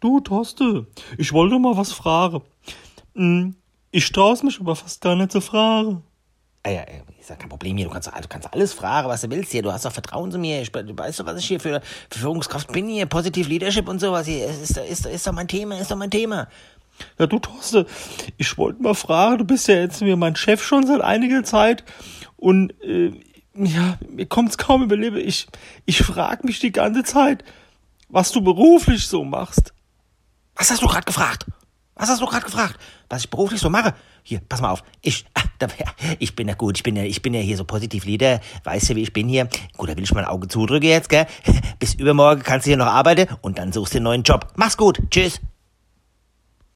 Du, Torste, ich wollte mal was fragen. Hm, ich trau's mich aber fast gar nicht zu fragen. Ah ja, ist ja kein Problem hier. Du kannst, du kannst alles fragen, was du willst hier. Du hast doch Vertrauen zu mir. Ich, du weißt doch, was ich hier für, für Führungskraft bin hier. Positive Leadership und sowas hier. Ist, ist, ist, ist doch mein Thema, ist doch mein Thema. Ja, du Torste, ich wollte mal fragen, du bist ja jetzt mir mein Chef schon seit einiger Zeit und äh, ja, mir kommt's kaum überlebe. Ich, ich frag mich die ganze Zeit, was du beruflich so machst. Was hast du gerade gefragt? Was hast du gerade gefragt? Was ich beruflich so mache? Hier, pass mal auf. Ich, ah, ich bin ja gut. Ich bin ja, ich bin ja hier so positiv Leader. Weißt du, wie ich bin hier? Gut, da will ich mein Auge zudrücken jetzt, gell? Bis übermorgen kannst du hier noch arbeiten und dann suchst du einen neuen Job. Mach's gut. Tschüss.